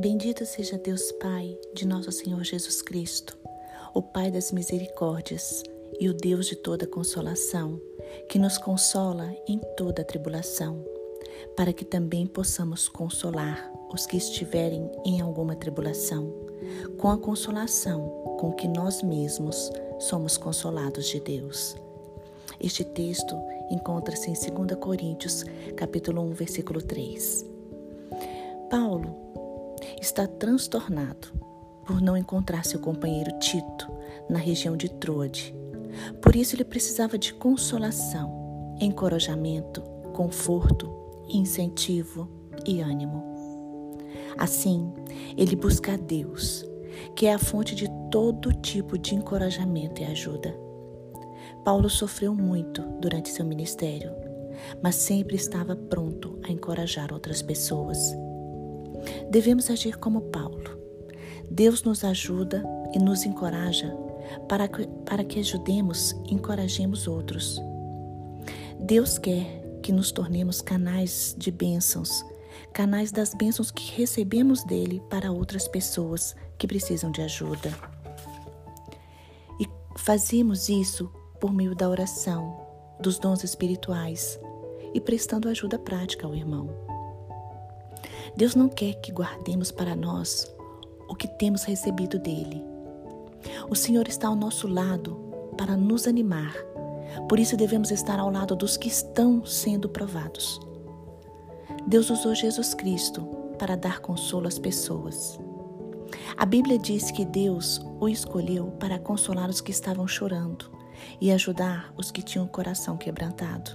Bendito seja Deus Pai de nosso Senhor Jesus Cristo, o Pai das misericórdias e o Deus de toda consolação, que nos consola em toda tribulação, para que também possamos consolar os que estiverem em alguma tribulação, com a consolação com que nós mesmos somos consolados de Deus. Este texto encontra-se em 2 Coríntios, capítulo 1, versículo 3. Paulo está transtornado por não encontrar seu companheiro Tito na região de Troade. Por isso ele precisava de consolação, encorajamento, conforto, incentivo e ânimo. Assim, ele busca a Deus, que é a fonte de todo tipo de encorajamento e ajuda. Paulo sofreu muito durante seu ministério, mas sempre estava pronto a encorajar outras pessoas. Devemos agir como Paulo. Deus nos ajuda e nos encoraja para que, para que ajudemos e encorajemos outros. Deus quer que nos tornemos canais de bênçãos, canais das bênçãos que recebemos dele para outras pessoas que precisam de ajuda. E fazemos isso por meio da oração, dos dons espirituais e prestando ajuda prática ao irmão. Deus não quer que guardemos para nós o que temos recebido dele. O Senhor está ao nosso lado para nos animar. Por isso devemos estar ao lado dos que estão sendo provados. Deus usou Jesus Cristo para dar consolo às pessoas. A Bíblia diz que Deus o escolheu para consolar os que estavam chorando e ajudar os que tinham o coração quebrantado.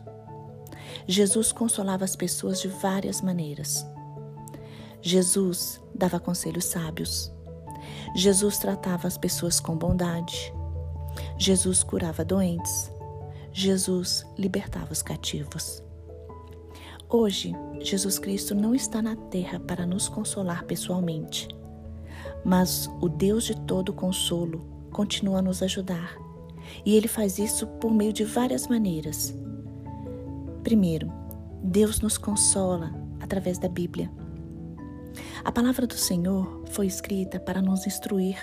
Jesus consolava as pessoas de várias maneiras. Jesus dava conselhos sábios. Jesus tratava as pessoas com bondade. Jesus curava doentes. Jesus libertava os cativos. Hoje, Jesus Cristo não está na terra para nos consolar pessoalmente, mas o Deus de todo consolo continua a nos ajudar. E ele faz isso por meio de várias maneiras. Primeiro, Deus nos consola através da Bíblia. A palavra do Senhor foi escrita para nos instruir,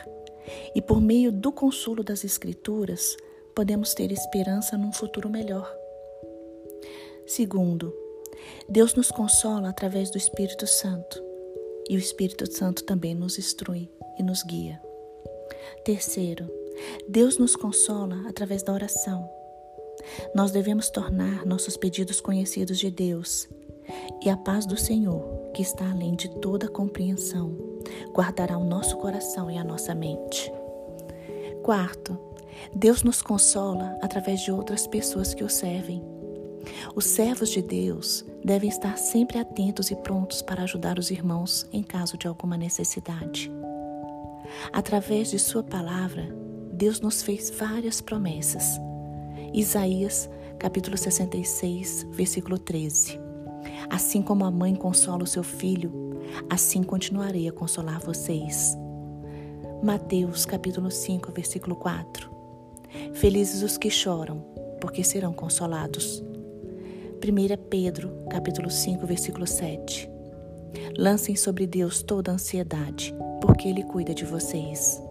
e por meio do consolo das Escrituras, podemos ter esperança num futuro melhor. Segundo, Deus nos consola através do Espírito Santo, e o Espírito Santo também nos instrui e nos guia. Terceiro, Deus nos consola através da oração. Nós devemos tornar nossos pedidos conhecidos de Deus, e a paz do Senhor que está além de toda compreensão, guardará o nosso coração e a nossa mente. Quarto, Deus nos consola através de outras pessoas que o servem. Os servos de Deus devem estar sempre atentos e prontos para ajudar os irmãos em caso de alguma necessidade. Através de Sua palavra, Deus nos fez várias promessas. Isaías, capítulo 66, versículo 13. Assim como a mãe consola o seu filho, assim continuarei a consolar vocês. Mateus capítulo 5, versículo 4. Felizes os que choram, porque serão consolados. 1 Pedro capítulo 5, versículo 7. Lancem sobre Deus toda a ansiedade, porque Ele cuida de vocês.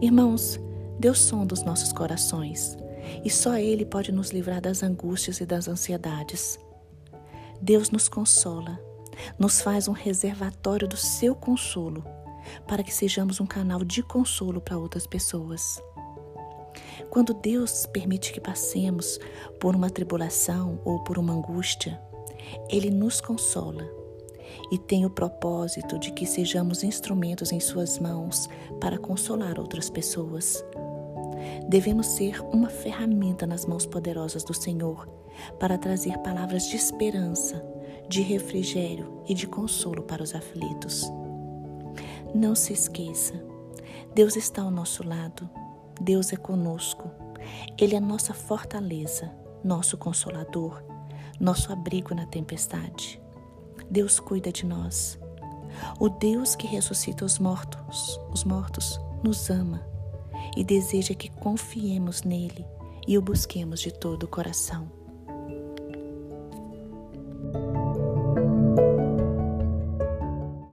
Irmãos, Deus sonda os nossos corações e só Ele pode nos livrar das angústias e das ansiedades. Deus nos consola, nos faz um reservatório do seu consolo, para que sejamos um canal de consolo para outras pessoas. Quando Deus permite que passemos por uma tribulação ou por uma angústia, Ele nos consola e tem o propósito de que sejamos instrumentos em Suas mãos para consolar outras pessoas. Devemos ser uma ferramenta nas mãos poderosas do Senhor para trazer palavras de esperança, de refrigério e de consolo para os aflitos. Não se esqueça, Deus está ao nosso lado, Deus é conosco, Ele é nossa fortaleza, nosso consolador, nosso abrigo na tempestade. Deus cuida de nós. O Deus que ressuscita os mortos, os mortos, nos ama e deseja que confiemos nele e o busquemos de todo o coração.